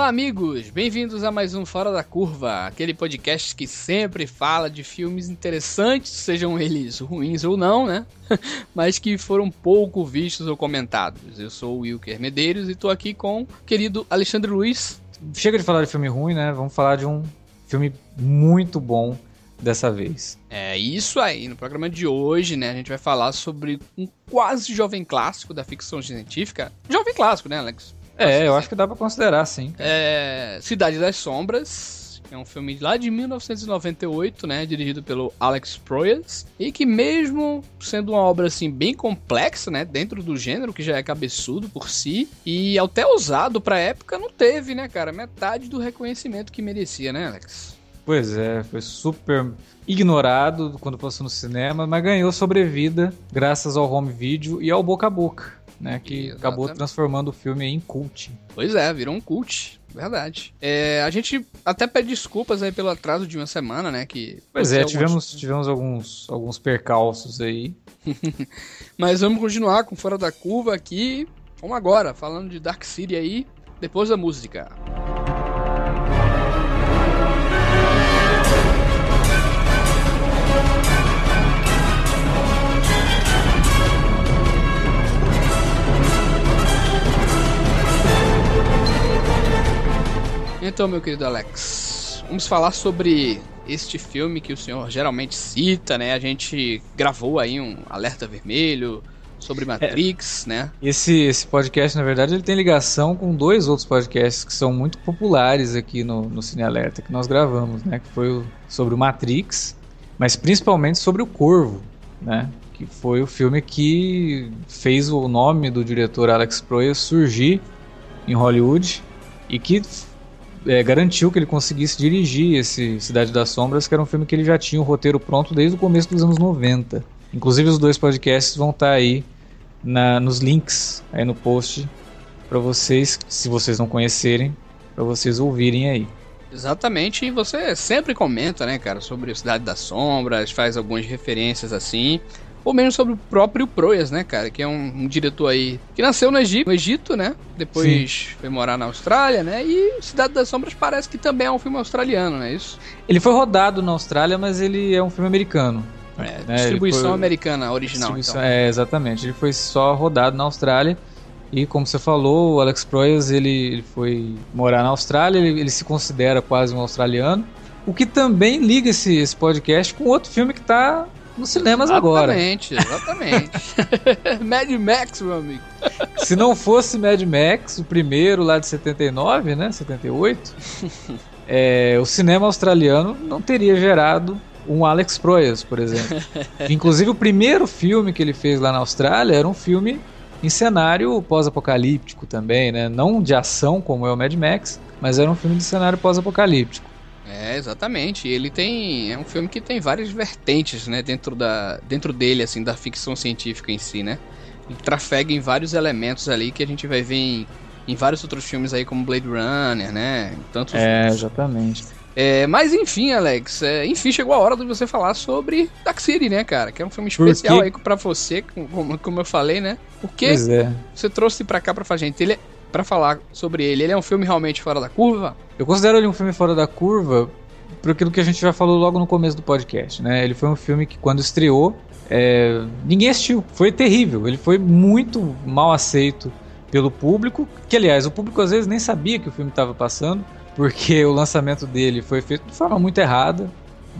Olá, amigos! Bem-vindos a mais um Fora da Curva, aquele podcast que sempre fala de filmes interessantes, sejam eles ruins ou não, né? Mas que foram pouco vistos ou comentados. Eu sou o Wilker Medeiros e estou aqui com o querido Alexandre Luiz. Chega de falar de filme ruim, né? Vamos falar de um filme muito bom dessa vez. É isso aí. No programa de hoje, né, a gente vai falar sobre um quase jovem clássico da ficção científica. Jovem clássico, né, Alex? É, eu acho que dá pra considerar, sim. É Cidade das Sombras, é um filme lá de 1998, né, dirigido pelo Alex Proyas, e que mesmo sendo uma obra assim bem complexa, né, dentro do gênero que já é cabeçudo por si, e até usado pra época não teve, né, cara, metade do reconhecimento que merecia, né, Alex? Pois é, foi super ignorado quando passou no cinema, mas ganhou sobrevida graças ao home video e ao boca a boca, né? Que Exatamente. acabou transformando o filme em cult. Pois é, virou um cult. Verdade. É, a gente até pede desculpas aí pelo atraso de uma semana, né? Que Pois é, aconteceu algumas- tivemos, tivemos alguns, alguns percalços aí. Mas vamos continuar com Fora da Curva aqui. Vamos agora, falando de Dark City aí, depois da música. Então, meu querido Alex, vamos falar sobre este filme que o senhor geralmente cita, né? A gente gravou aí um alerta vermelho sobre Matrix, né? Esse, esse podcast, na verdade, ele tem ligação com dois outros podcasts que são muito populares aqui no, no Cine Alerta, que nós gravamos, né? Que foi o- sobre o Matrix, mas principalmente sobre o Corvo, né? Que foi o filme que fez o nome do diretor Alex Proyas surgir em Hollywood e que é, garantiu que ele conseguisse dirigir esse Cidade das Sombras, que era um filme que ele já tinha o roteiro pronto desde o começo dos anos 90. Inclusive os dois podcasts vão estar aí na- nos links aí no post para vocês, se vocês não conhecerem, para vocês ouvirem aí. Exatamente, e você sempre comenta, né, cara, sobre a Cidade das Sombras, faz algumas referências assim, ou mesmo sobre o próprio Proyas, né, cara, que é um, um diretor aí que nasceu no Egito, no Egito, né, depois foi morar na Austrália, né, e Cidade das Sombras parece que também é um filme australiano, não é isso? Ele foi rodado na Austrália, mas ele é um filme americano. É, né? Ele distribuição foi- americana original, distribuição- então. É, exatamente. Ele foi só rodado na Austrália. E como você falou, o Alex Proyas ele, ele foi morar na Austrália, ele, ele se considera quase um australiano. O que também liga esse, esse podcast com outro filme que está nos cinemas agora. Exatamente, exatamente. Mad Max, meu amigo. Se não fosse Mad Max, o primeiro lá de 79, né? 78, é, o cinema australiano não teria gerado um Alex Proyas, por exemplo. Inclusive, o primeiro filme que ele fez lá na Austrália era um filme em cenário pós-apocalíptico também, né? Não de ação como é o Mad Max, mas era um filme de cenário pós-apocalíptico. É, exatamente. Ele tem. É um filme que tem várias vertentes, né? Dentro, da, dentro dele, assim, da ficção científica em si, né? Ele trafega em vários elementos ali que a gente vai ver em, em vários outros filmes aí, como Blade Runner, né? Tantos É, outros. exatamente. É, mas enfim, Alex, é, enfim, chegou a hora de você falar sobre Dark City, né, cara? Que é um filme especial aí pra você, como, como eu falei, né? Porque Pois é. você trouxe pra cá pra gente ele, pra falar sobre ele. Ele é um filme realmente fora da curva? Eu considero ele um filme fora da curva por aquilo que a gente já falou logo no começo do podcast, né? Ele foi um filme que quando estreou, é, ninguém assistiu. Foi terrível. Ele foi muito mal aceito pelo público, que aliás, o público às vezes nem sabia que o filme estava passando, porque o lançamento dele foi feito de forma muito errada.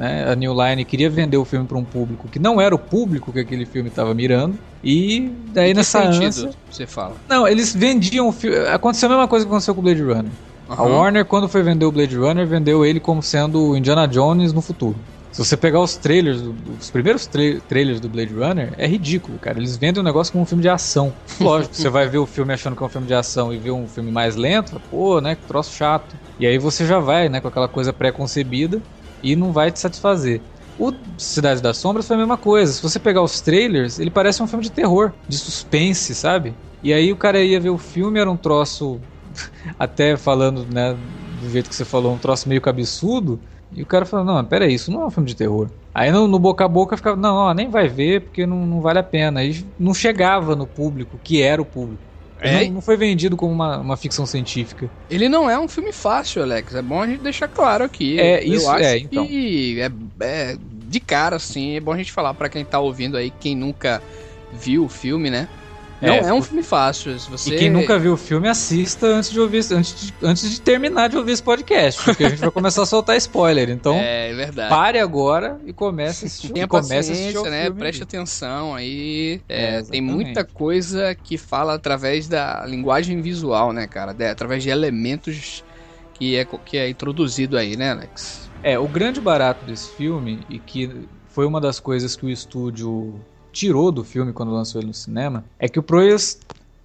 Né? A New Line queria vender o filme para um público que não era o público que aquele filme estava mirando. E daí nessa sentido ânsia... você fala? Não, eles vendiam o filme. Aconteceu a mesma coisa que aconteceu com o Blade Runner. A Aham. Warner, quando foi vender o Blade Runner, vendeu ele como sendo o Indiana Jones no futuro. Se você pegar os trailers, os primeiros tra- trailers do Blade Runner, é ridículo, cara. Eles vendem o negócio como um filme de ação. Lógico, você vai ver o filme achando que é um filme de ação e ver um filme mais lento, pô, né, que troço chato. E aí você já vai, né, com aquela coisa pré-concebida e não vai te satisfazer. O Cidade das Sombras foi a mesma coisa. Se você pegar os trailers, ele parece um filme de terror, de suspense, sabe? E aí o cara ia ver o filme, era um troço, até falando, né, do jeito que você falou, um troço meio cabeçudo. E o cara falou, não, peraí, isso não é um filme de terror. Aí no, no boca a boca ficava, não, ó, nem vai ver porque não, não vale a pena. Aí não chegava no público, que era o público. É, não, não, foi vendido como uma, uma ficção científica. Ele não é um filme fácil, Alex. É bom a gente deixar claro aqui. É, Eu isso é, então. é, é de cara, assim, é bom a gente falar para quem tá ouvindo aí, quem nunca viu o filme, né? Não é, é um filme fácil. Você... E quem nunca viu o filme, assista antes de ouvir, antes de, antes de terminar de ouvir esse podcast, porque a gente vai começar a soltar spoiler. Então, é, é verdade. pare agora e comece a assistir. Tenha comece a assistir né? Preste atenção aí. É, é, tem muita coisa que fala através da linguagem visual, né, cara? De, através de elementos que é, que é introduzido aí, né, Alex? É, o grande barato desse filme, e que foi uma das coisas que o estúdio tirou do filme quando lançou ele no cinema é que o Proyas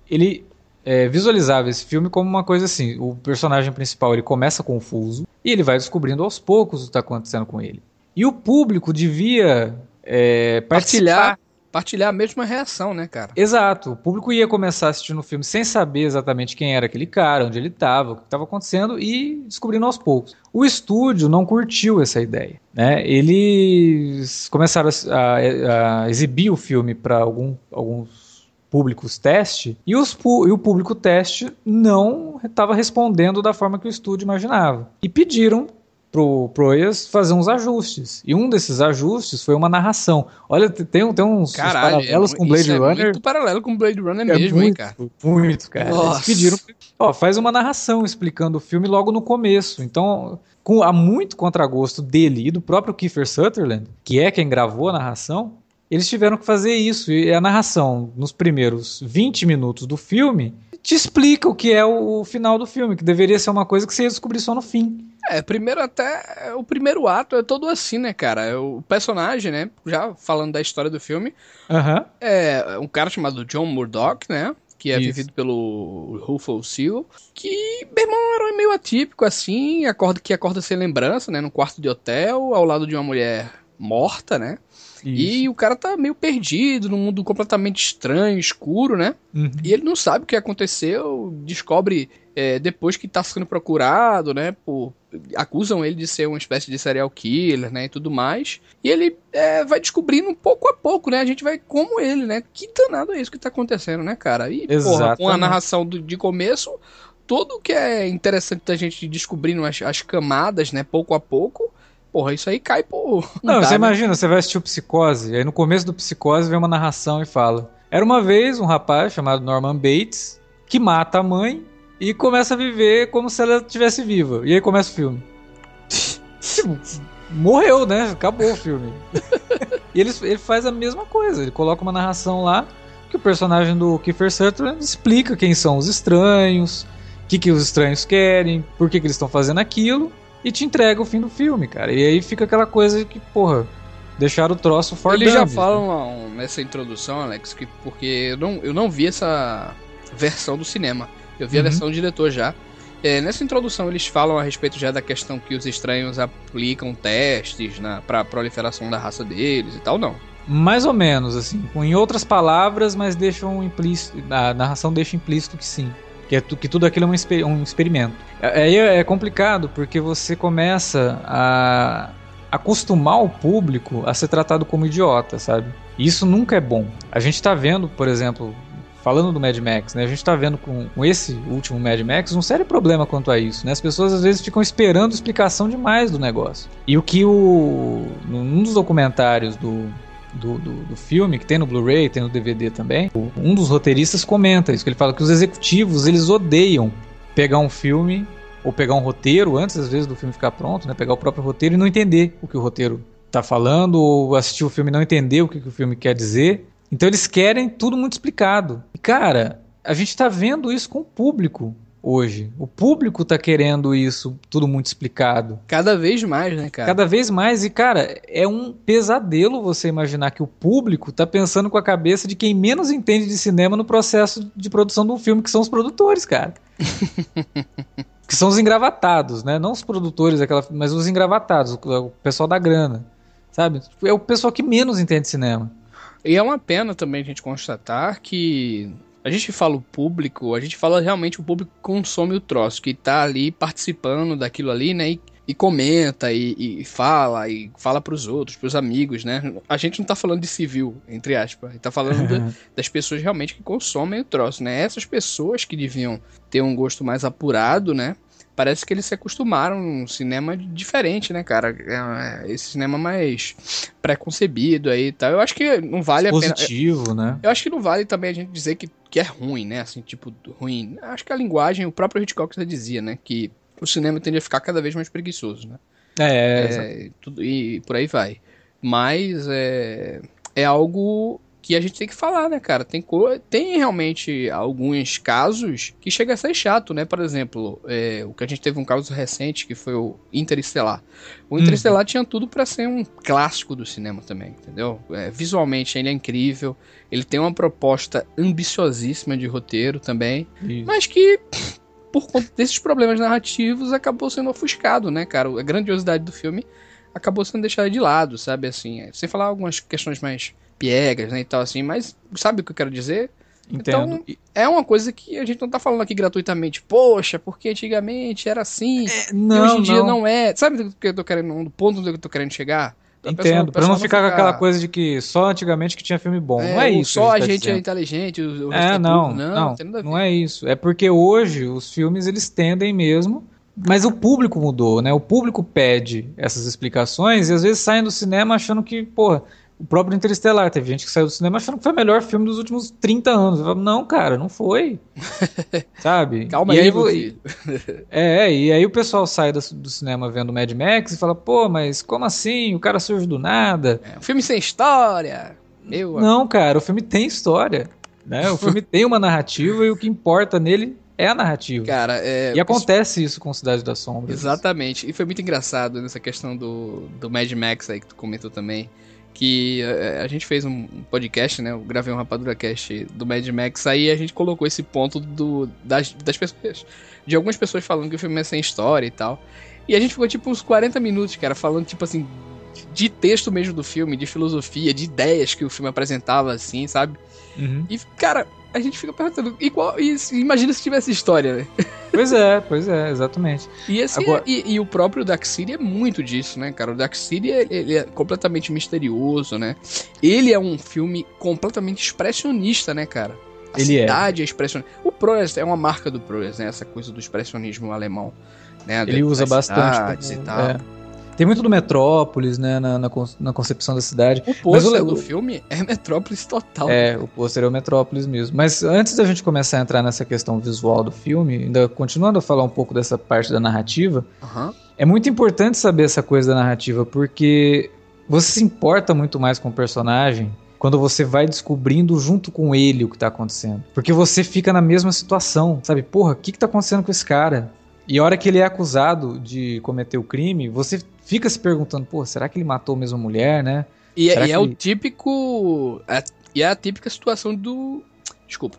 ele é, visualizava esse filme como uma coisa assim: o personagem principal ele começa confuso e ele vai descobrindo aos poucos o que está acontecendo com ele. E o público devia é, partilhar partilhar a mesma reação, né, cara? Exato. O público ia começar assistindo o filme sem saber exatamente quem era aquele cara, onde ele estava, o que estava acontecendo e descobrindo aos poucos. O estúdio não curtiu essa ideia. Né? Eles começaram a, a, a exibir o filme para algum, alguns públicos teste e, os, e o público teste não estava respondendo da forma que o estúdio imaginava. E pediram pro Proyas fazer uns ajustes. E um desses ajustes foi uma narração. Olha, tem, tem uns, Caralho, uns paralelos é, com Blade Runner. É muito paralelo com Blade Runner é mesmo, muito, hein, cara? Muito, cara. Nossa. Eles pediram, ó, faz uma narração explicando o filme logo no começo. Então, com a muito contragosto dele e do próprio Kiefer Sutherland, que é quem gravou a narração, eles tiveram que fazer isso. E a narração, nos primeiros 20 minutos do filme, te explica o que é o, o, final do filme, que deveria ser uma coisa que você ia descobrir só no fim. É, primeiro até. O primeiro ato é todo assim, né, cara? É o personagem, né? Já falando da história do filme. Uhum. É um cara chamado John Murdoch, né? Que é Isso. vivido pelo Rufus Seal. Que, meu irmão, era meio atípico, assim. Acorda, que acorda sem lembrança, né? Num quarto de hotel, ao lado de uma mulher morta, né? Isso. E o cara tá meio perdido, num mundo completamente estranho, escuro, né? Uhum. E ele não sabe o que aconteceu, descobre é, depois que tá sendo procurado, né? Por, acusam ele de ser uma espécie de serial killer, né? E tudo mais. E ele é, vai descobrindo pouco a pouco, né? A gente vai como ele, né? Que danado é isso que tá acontecendo, né, cara? E, porra, com a narração do, de começo, tudo que é interessante da gente descobrindo as, as camadas, né? Pouco a pouco porra, isso aí cai por. Não, não dá, você né? imagina, você vai assistir o Psicose, aí no começo do Psicose vem uma narração e fala: Era uma vez um rapaz chamado Norman Bates que mata a mãe e começa a viver como se ela estivesse viva. E aí começa o filme. morreu, né? Acabou o filme. e ele, ele faz a mesma coisa, ele coloca uma narração lá que o personagem do Kiefer Sutherland explica quem são os estranhos, o que, que os estranhos querem, por que, que eles estão fazendo aquilo e te entrega o fim do filme, cara. E aí fica aquela coisa que, porra, deixaram o troço fora Eles já falam né? nessa introdução, Alex, que porque eu não, eu não vi essa versão do cinema. Eu vi uhum. a versão do diretor já. É, nessa introdução eles falam a respeito já da questão que os estranhos aplicam testes na, pra proliferação da raça deles e tal, não. Mais ou menos, assim. Em outras palavras, mas deixam implícito. A narração deixa implícito que sim. Que, é, que tudo aquilo é um, um experimento. Aí é, é complicado porque você começa a acostumar o público a ser tratado como idiota, sabe? E isso nunca é bom. A gente tá vendo, por exemplo, falando do Mad Max, né? A gente tá vendo com, com, esse último Mad Max um sério problema quanto a isso, né? As pessoas às vezes ficam esperando explicação demais do negócio. E o que o num dos documentários do do, do, do filme, que tem no Blu-ray, tem no DVD também, um dos roteiristas comenta isso, que ele fala que os executivos, eles odeiam pegar um filme ou pegar um roteiro antes, às vezes, do filme ficar pronto, né? Pegar o próprio roteiro e não entender o que o roteiro tá falando, ou assistir o filme e não entender o que, que o filme quer dizer. Então eles querem tudo muito explicado. E, cara, a gente tá vendo isso com o público hoje. O público tá querendo isso tudo muito explicado. Cada vez mais, né, cara? Cada vez mais. E, cara, é um pesadelo você imaginar que o público tá pensando com a cabeça de quem menos entende de cinema no processo de produção de um filme, que são os produtores, cara. que são os engravatados, né? Não os produtores, aquela, mas os engravatados, o pessoal da grana. Sabe? É o pessoal que menos entende cinema. E é uma pena também a gente constatar que a gente fala o público, a gente fala realmente o público que consome o troço, que tá ali participando daquilo ali, né? E e comenta e, e fala e fala pros outros, pros amigos, né? A gente não tá falando de civil, entre aspas. A gente tá falando de, das pessoas realmente que consomem o troço, né? Essas pessoas que deviam ter um gosto mais apurado, né? Parece que eles se acostumaram num cinema diferente, né, cara? É, é esse cinema mais preconcebido aí e tal. Eu acho que não vale Positivo, a pena. Positivo, né? Eu acho que não vale também a gente dizer que, que é ruim, né? Assim, tipo, ruim. Acho que a linguagem, o próprio Hitchcock já dizia, né? Que o cinema tende a ficar cada vez mais preguiçoso, né? É, é tudo, e por aí vai. Mas é, é algo que a gente tem que falar, né, cara? Tem, tem realmente alguns casos que chega a ser chato, né? Por exemplo, é, o que a gente teve um caso recente que foi o Interestelar. O Interestelar uhum. tinha tudo para ser um clássico do cinema também, entendeu? É, visualmente ele é incrível, ele tem uma proposta ambiciosíssima de roteiro também, Isso. mas que por conta desses problemas narrativos acabou sendo ofuscado, né, cara? A grandiosidade do filme acabou sendo deixada de lado, sabe? Assim, é, sem falar algumas questões mais piegas, né, e tal assim, mas sabe o que eu quero dizer? Entendo. Então, é uma coisa que a gente não tá falando aqui gratuitamente. Poxa, porque antigamente era assim, é, não, e hoje em dia não. não é. Sabe do que eu tô querendo, do ponto onde eu tô querendo chegar? Pra Entendo, para não ficar com aquela coisa de que só antigamente que tinha filme bom. É, não é isso. Só a tá gente é inteligente, o, o é, não, não, não, não é isso. É porque hoje os filmes eles tendem mesmo mas o público mudou, né? O público pede essas explicações e às vezes saem do cinema achando que, porra, o próprio Interestelar, teve gente que saiu do cinema achando que foi o melhor filme dos últimos 30 anos. Falo, não, cara, não foi. Sabe? Calma e aí, aí É, e aí o pessoal sai do, do, cinema vendo Mad Max e fala, pô, mas como assim? O cara surge do nada. É, um filme sem história. Meu não, cara, o filme tem história. Né? O filme tem uma narrativa e o que importa nele é a narrativa. Cara, é... E acontece isso com Cidade das Sombras. Exatamente. E foi muito engraçado nessa questão do, do Mad Max aí que tu comentou também que a, eh, a, gente fez um podcast, né? Eu gravei um Rapadura Cast do Mad Max, aí a gente colocou esse ponto do, das, das pessoas, de algumas pessoas falando que o filme é sem história e tal. E a gente ficou tipo uns 40 minutos, cara, falando tipo assim, de texto mesmo do filme, de filosofia, de ideias que o filme apresentava, assim, sabe? Uhum. E, cara, a gente fica perguntando, igual, e, imagina se tivesse história, né? Pois é, pois é, exatamente. E, esse, Agora... e, e, o próprio Dark City é muito disso, né, cara? O Dark City ele é completamente misterioso, né? Ele é um filme completamente expressionista, né, cara? A ele é. cidade é, é expressionista. O Proest é uma marca do Proest, né? Essa coisa do expressionismo alemão. Né? Ele usa bastante. E tal. É. Tem muito do Metrópolis, né, na, na, na concepção da cidade. O pôster do filme é Metrópolis total. É, o pôster é o Metrópolis mesmo. Mas antes da gente começar a entrar nessa questão visual do filme, ainda continuando a falar um pouco dessa parte da narrativa, uhum. é muito importante saber essa coisa da narrativa, porque você se importa muito mais com o personagem quando você vai descobrindo junto com ele o que tá acontecendo. Porque você fica na mesma situação, sabe? Porra, o que, que tá acontecendo com esse cara? E a hora que ele é acusado de cometer o crime, você fica se perguntando, pô, será que ele matou a mesma mulher, né? E, é, e é o típico. É, e é a típica situação do. Desculpa.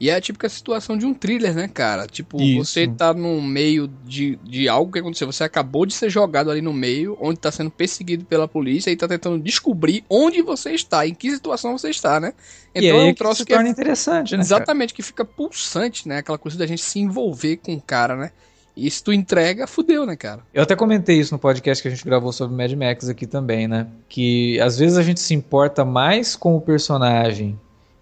E é a típica situação de um thriller, né, cara? Tipo, Isso. você tá no meio de, de algo que aconteceu. Você acabou de ser jogado ali no meio, onde tá sendo perseguido pela polícia e tá tentando descobrir onde você está, em que situação você está, né? Então é um troço que, se torna é, interessante, né? Exatamente, cara? que fica pulsante, né? Aquela coisa da gente se envolver com o cara, né? E se tu entrega, fudeu, né, cara? Eu até comentei isso no podcast que a gente gravou sobre Mad Max aqui também, né? Que às vezes a gente se importa mais com o personagem,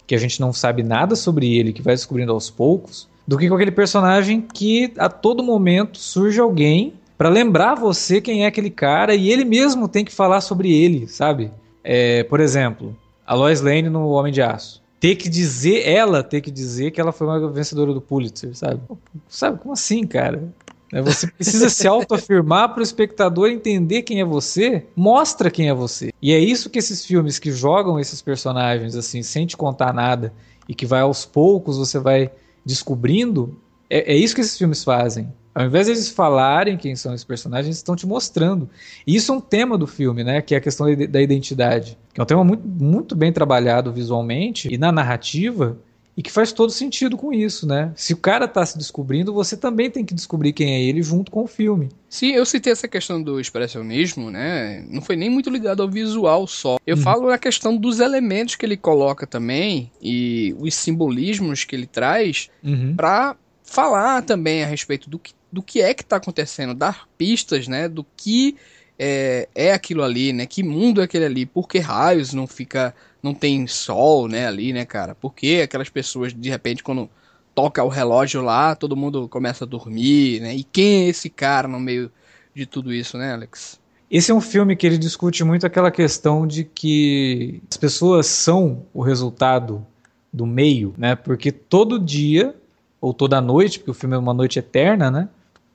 que a gente não sabe nada sobre ele, que vai descobrindo aos poucos, do que com aquele personagem que a todo momento surge alguém para lembrar você quem é aquele cara e ele mesmo tem que falar sobre ele, sabe? É, por exemplo, a Lois Lane no Homem de Aço ter que dizer, ela ter que dizer que ela foi uma vencedora do Pulitzer, sabe? Sabe, como assim, cara? É, você precisa se autoafirmar para o espectador entender quem é você, mostra quem é você. E é isso que esses filmes que jogam esses personagens assim, sem te contar nada, e que vai aos poucos você vai descobrindo, é, é isso que esses filmes fazem. Ao invés de eles falarem quem são esses personagens, eles estão te mostrando. E isso é um tema do filme, né? Que é a questão da identidade. Que é um tema muito, muito bem trabalhado visualmente e na narrativa e que faz todo sentido com isso, né? Se o cara está se descobrindo, você também tem que descobrir quem é ele junto com o filme. Sim, eu citei essa questão do expressionismo, né? Não foi nem muito ligado ao visual só. Eu hum. falo na questão dos elementos que ele coloca também e os simbolismos que ele traz uhum. para falar também a respeito do que do que é que tá acontecendo, dar pistas, né, do que é, é aquilo ali, né, que mundo é aquele ali, por que raios não fica, não tem sol, né, ali, né, cara, por que aquelas pessoas, de repente, quando toca o relógio lá, todo mundo começa a dormir, né, e quem é esse cara no meio de tudo isso, né, Alex? Esse é um filme que ele discute muito aquela questão de que as pessoas são o resultado do meio, né? Porque todo dia, ou toda noite, porque o filme é uma noite eterna, né?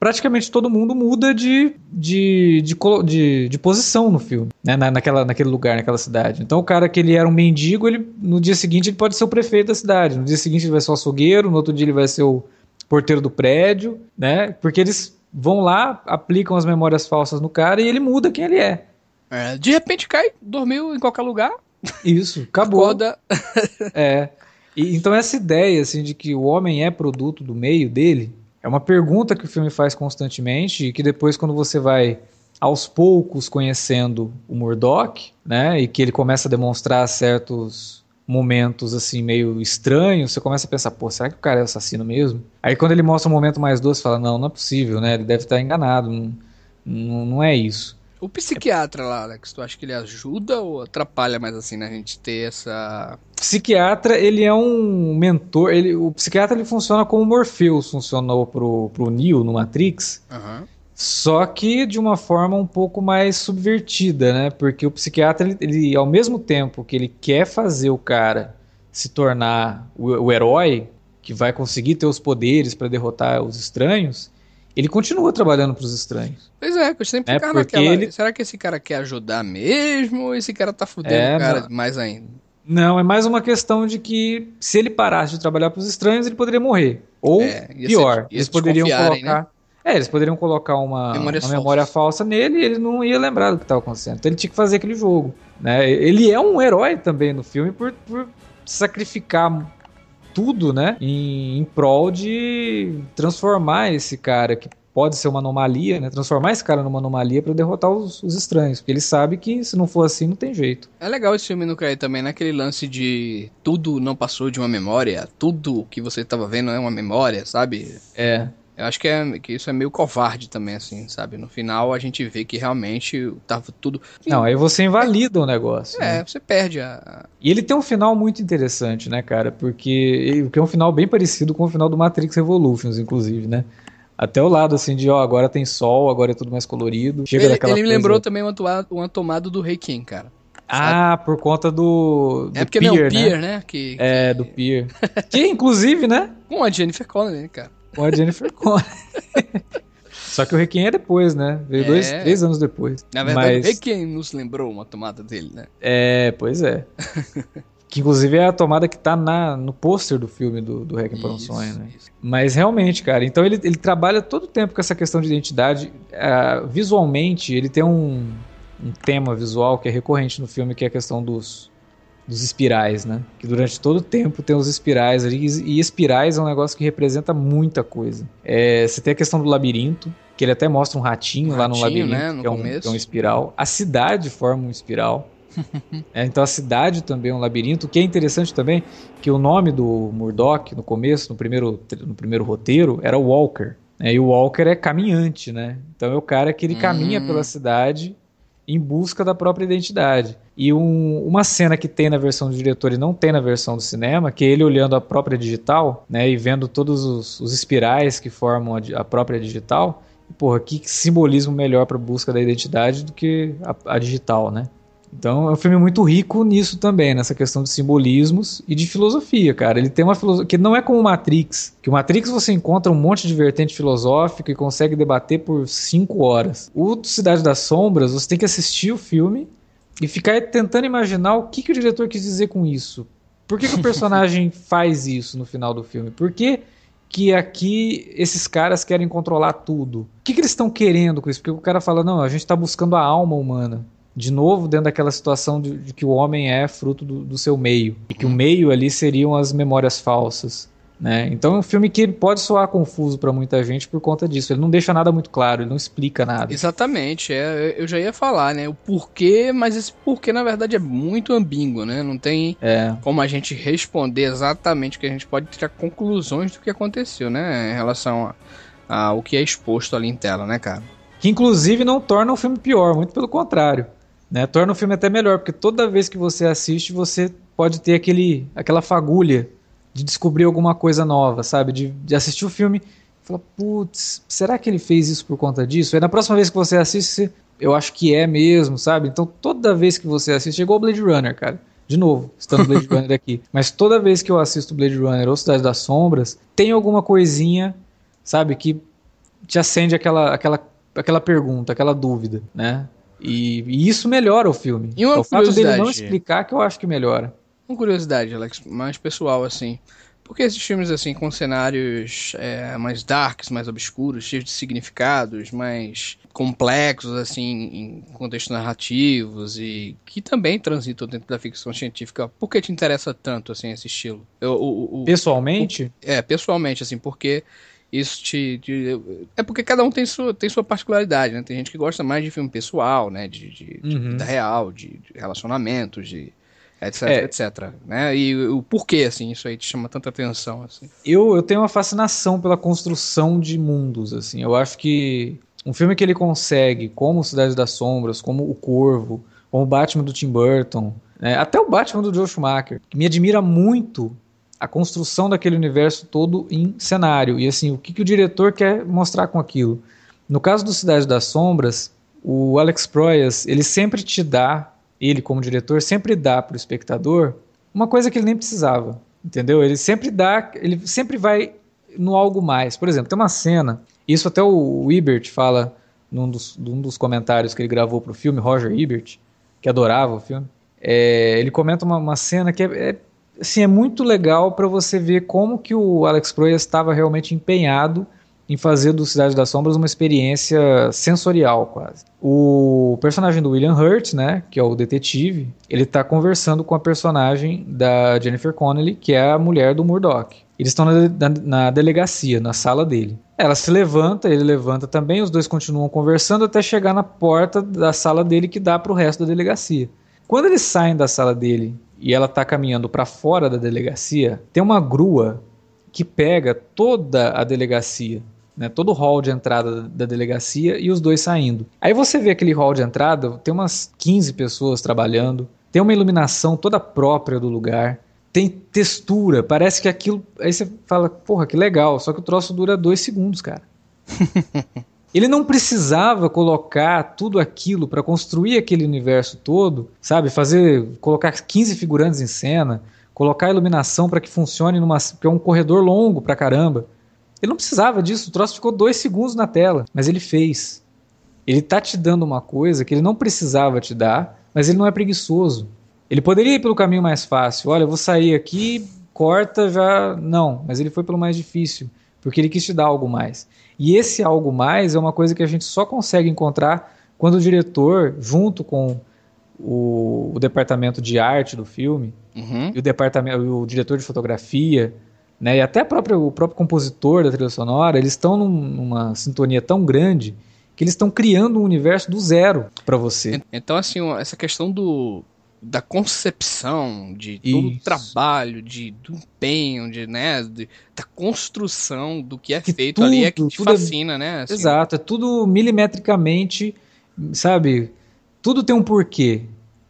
Praticamente todo mundo muda de, de, de, de, de posição no filme, né? Na, naquela, naquele lugar, naquela cidade. Então o cara que ele era um mendigo, ele, no dia seguinte ele pode ser o prefeito da cidade, no dia seguinte ele vai ser o açougueiro, no outro dia ele vai ser o porteiro do prédio, né? Porque eles vão lá, aplicam as memórias falsas no cara e ele muda quem ele é. é de repente cai, dormiu em qualquer lugar. Isso, acabou. Acorda. é. E, então essa ideia assim de que o homem é produto do meio dele é uma pergunta que o filme faz constantemente e que depois quando você vai aos poucos conhecendo o Murdoch, né, e que ele começa a demonstrar certos momentos assim meio estranhos, você começa a pensar, pô, será que o cara é assassino mesmo? Aí quando ele mostra um momento mais doce, fala, não, não é possível, né? Ele deve estar enganado, não, não, não é isso. O psiquiatra lá, Alex, tu acha que ele ajuda ou atrapalha mais assim na gente ter essa. Psiquiatra, ele é um mentor. Ele, o psiquiatra ele funciona como Morpheus funcionou pro, pro Neo no Matrix. Uhum. Só que de uma forma um pouco mais subvertida, né? Porque o psiquiatra, ele, ele ao mesmo tempo que ele quer fazer o cara se tornar o, o herói, que vai conseguir ter os poderes para derrotar os estranhos, ele continua trabalhando para os estranhos. Pois é, eu sempre é ficava naquela. Ele... Será que esse cara quer ajudar mesmo ou esse cara tá fudendo é, o cara não... mais ainda? Não, é mais uma questão de que se ele parasse de trabalhar para os estranhos, ele poderia morrer. Ou é, pior, ser, eles poderiam né? colocar. Né? É, eles poderiam colocar uma memória, uma memória falsa nele e ele não ia lembrar do que estava acontecendo. Então ele tinha que fazer aquele jogo. Né? Ele é um herói também no filme por, por sacrificar tudo, né? Em, em prol de transformar esse cara que pode ser uma anomalia, né? Transformar esse cara numa anomalia para derrotar os, os, estranhos. Porque ele sabe que se não for assim, não tem jeito. É legal esse filme não cair também naquele lance de tudo não passou de uma memória, tudo que você estava vendo é uma memória, sabe? É. Eu acho que, é, que isso é meio covarde também, assim, sabe? No final a gente vê que realmente tava tudo. Não, aí você invalida o negócio. É, né? você perde a. E ele tem um final muito interessante, né, cara? Porque, que é um final bem parecido com o final do Matrix Revolutions, inclusive, né? Até o lado, assim, de, ó, agora tem sol, agora é tudo mais colorido. Chega ele, ele me lembrou também uma, uma tomada do Rei King, cara. Ah, por conta do, do É porque Pier, não é o Pier, né? né? Que, é, que... do Pier. que, inclusive, né? Com a Jennifer Connelly, cara. Com a Jennifer Connelly. Só que o Requiem é depois, né? Veio é. dois, três anos depois. Na verdade, Mas... Requiem nos lembrou uma tomada dele, né? É, pois é. que inclusive é a tomada que tá na, no pôster do filme do, do Requiem para um Sonho, né? Isso. Mas realmente, cara, então ele, ele trabalha todo o tempo com essa questão de identidade. Uh, visualmente, ele tem um, um tema visual que é recorrente no filme, que é a questão dos, dos espirais, né? Que durante todo o tempo tem os espirais ali, e espirais é um negócio que representa muita coisa. É, você tem a questão do labirinto, que ele até mostra um ratinho, um lá no labirinto, né? no que, é um, que, é um, espiral. A cidade forma um espiral. é, então a cidade também é um labirinto. O que é interessante também, que o nome do Murdoch, no começo, no primeiro, no primeiro roteiro, era Walker. Né? E o Walker é caminhante, né? Então é o cara que ele hum. caminha pela cidade em busca da própria identidade. E um, uma cena que tem na versão do diretor e não tem na versão do cinema, que é ele olhando a própria digital, né, e vendo todos os, os espirais que formam a, a própria digital. porra, que simbolismo melhor para busca da identidade do que a, a digital, né? Então é um filme muito rico nisso também, nessa questão de simbolismos e de filosofia, cara. Ele tem uma filosofia que não é como o Matrix, que o Matrix você encontra um monte de vertente filosófica e consegue debater por cinco horas. O Cidade das Sombras, você tem que assistir o filme e ficar tentando imaginar o que, que o diretor quis dizer com isso. Por que, que o personagem faz isso no final do filme? Por que, que aqui esses caras querem controlar tudo? O que, que eles estão querendo com isso? Porque o cara fala, não, a gente está buscando a alma humana de novo dentro daquela situação de, de que o homem é fruto do, do, seu meio e que o meio ali seriam as memórias falsas. Né? Então é um filme que pode soar confuso para muita gente por conta disso. Ele não deixa nada muito claro, ele não explica nada. Exatamente, é, eu já ia falar, né? O porquê, mas esse porquê na verdade é muito ambíguo, né? Não tem é. como a gente responder exatamente que a gente pode tirar conclusões do que aconteceu, né? Em relação ao que é exposto ali em tela, né, cara? Que inclusive não torna o filme pior, muito pelo contrário. Né? Torna o filme até melhor, porque toda vez que você assiste, você pode ter aquele, aquela fagulha de descobrir alguma coisa nova, sabe? De, de assistir o filme e falar, putz, será que ele fez isso por conta disso? Aí na próxima vez que você assiste, eu acho que é mesmo, sabe? Então toda vez que você assiste, chegou o Blade Runner, cara. De novo, estando Blade Runner aqui. Mas toda vez que eu assisto Blade Runner ou Cidade das Sombras, tem alguma coisinha, sabe, que te acende aquela, aquela, aquela pergunta, aquela dúvida, né? E, e isso melhora o filme. E uma o fato dele não explicar que eu acho que melhora. Uma curiosidade, Alex, mais pessoal, assim. Por que esses filmes, assim, com cenários é, mais darks, mais obscuros, cheios de significados, mais complexos, assim, em contextos narrativos e que também transitam dentro da ficção científica, por que te interessa tanto, assim, esse estilo? Eu, o, o, pessoalmente? O, é, pessoalmente, assim, porque isso te, te, É porque cada um tem sua, tem sua particularidade, né? Tem gente que gosta mais de filme pessoal, né? De, de, uhum. de vida real, de, de, relacionamentos, de. Etc, é. etc. Né? E o porquê, assim, isso aí te chama tanta atenção, assim. Eu, eu tenho uma fascinação pela construção de mundos, assim. Eu acho que um filme que ele consegue, como Cidade das Sombras, como O Corvo, como o Batman do Tim Burton, né? até o Batman do Joe Schumacher, que me admira muito a construção daquele universo todo em cenário. E assim, o que, que o diretor quer mostrar com aquilo? No caso do Cidade das Sombras, o Alex Proyas, ele sempre te dá, ele como diretor, sempre dá para o espectador uma coisa que ele nem precisava, entendeu? Ele sempre dá, ele sempre vai no algo mais. Por exemplo, tem uma cena, isso até o Ebert fala num dos, num dos comentários que ele gravou para o filme, Roger Ebert, que adorava o filme, é, ele comenta uma, uma cena que é, é assim, é muito legal para você ver como que o Alex Proyas estava realmente empenhado em fazer do Cidade das Sombras uma experiência sensorial quase. O personagem do William Hurt, né, que é o detetive, ele está conversando com a personagem da Jennifer Connelly, que é a mulher do Murdoch. Eles estão na, na, na, delegacia, na sala dele. Ela se levanta, ele levanta também, os dois continuam conversando até chegar na porta da sala dele que dá para o resto da delegacia. Quando eles saem da sala dele e ela está caminhando para fora da delegacia, tem uma grua que pega toda a delegacia, né, todo o hall de entrada da delegacia e os dois saindo. Aí você vê aquele hall de entrada, tem umas 15 pessoas trabalhando, tem uma iluminação toda própria do lugar, tem textura, parece que aquilo. Aí você fala, porra, que legal, só que o troço dura dois segundos, cara. Ele não precisava colocar tudo aquilo para construir aquele universo todo, sabe? Fazer, colocar 15 figurantes em cena, colocar iluminação para que funcione numa, que é um corredor longo pra caramba. Ele não precisava disso, o troço ficou dois segundos na tela, mas ele fez. Ele tá te dando uma coisa que ele não precisava te dar, mas ele não é preguiçoso. Ele poderia ir pelo caminho mais fácil. Olha, eu vou sair aqui, corta já. Não, mas ele foi pelo mais difícil, porque ele quis te dar algo mais. E esse algo mais é uma coisa que a gente só consegue encontrar quando o diretor, junto com o, o departamento de arte do filme, uhum. e o, departamento, o diretor de fotografia, né, e até o próprio compositor da trilha sonora, eles estão num, numa sintonia tão grande que eles estão criando um universo do zero para você. Então, assim, essa questão do, da concepção, de todo Isso. o trabalho, de, do empenho, de, né, de, da construção do que é que feito tudo, ali é que te é fascina, é, né? Assim. Exato, é tudo milimetricamente, sabe? Tudo tem um porquê.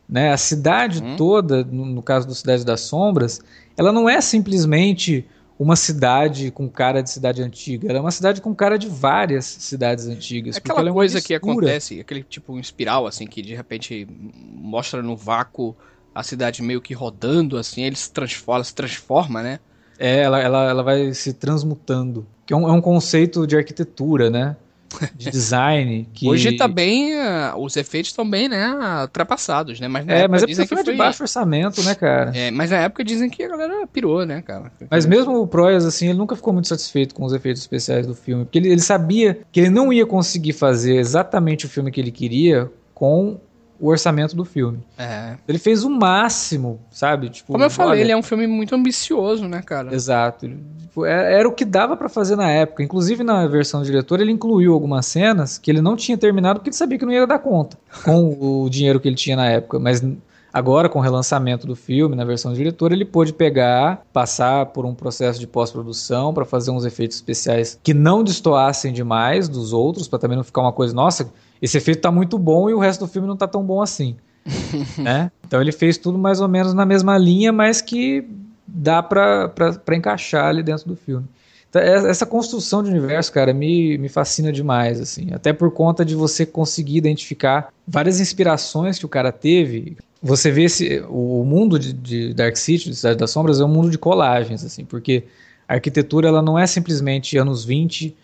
Né? A cidade hum. toda, no, no caso do Cidade das Sombras, ela não é simplesmente uma cidade com cara de cidade antiga. Ela é uma cidade com cara de várias cidades antigas. Aquela é coisa que acontece, aquele tipo um espiral, assim, que de repente mostra no vácuo a cidade meio que rodando, assim, ele se transforma, se transforma, né? É, ela, ela, ela vai se transmutando. Que é um, é um conceito de arquitetura, né? De design. Que... Hoje tá bem. Uh, os efeitos estão bem, né? Ultrapassados, né? Mas é, mas é porque foi de baixo orçamento, né, cara? É, mas na época dizem que a galera pirou, né, cara? Mas mesmo o Proyas, assim, ele nunca ficou muito satisfeito com os efeitos especiais do filme. Porque ele, ele sabia que ele não ia conseguir fazer exatamente o filme que ele queria com o orçamento do filme. É. Ele fez o máximo, sabe? Tipo, Como eu falei, olha, ele é um filme muito ambicioso, né, cara? Exato. Tipo, é, era o que dava para fazer na época. Inclusive, na versão do diretor, ele incluiu algumas cenas que ele não tinha terminado porque ele sabia que não ia dar conta com o dinheiro que ele tinha na época. Mas Agora, com o relançamento do filme na versão do diretor, ele pôde pegar, passar por um processo de pós-produção para fazer uns efeitos especiais que não destoassem demais dos outros, para também não ficar uma coisa, nossa, esse efeito tá muito bom e o resto do filme não tá tão bom assim. né? Então ele fez tudo mais ou menos na mesma linha, mas que dá para encaixar ali dentro do filme. Então, é, essa construção de universo, cara, me, me fascina demais, assim. Até por conta de você conseguir identificar várias inspirações que o cara teve. Você vê esse, o mundo de, de Dark City, de Cidade das Sombras, é um mundo de colagens, assim, porque a arquitetura ela não é simplesmente anos 20,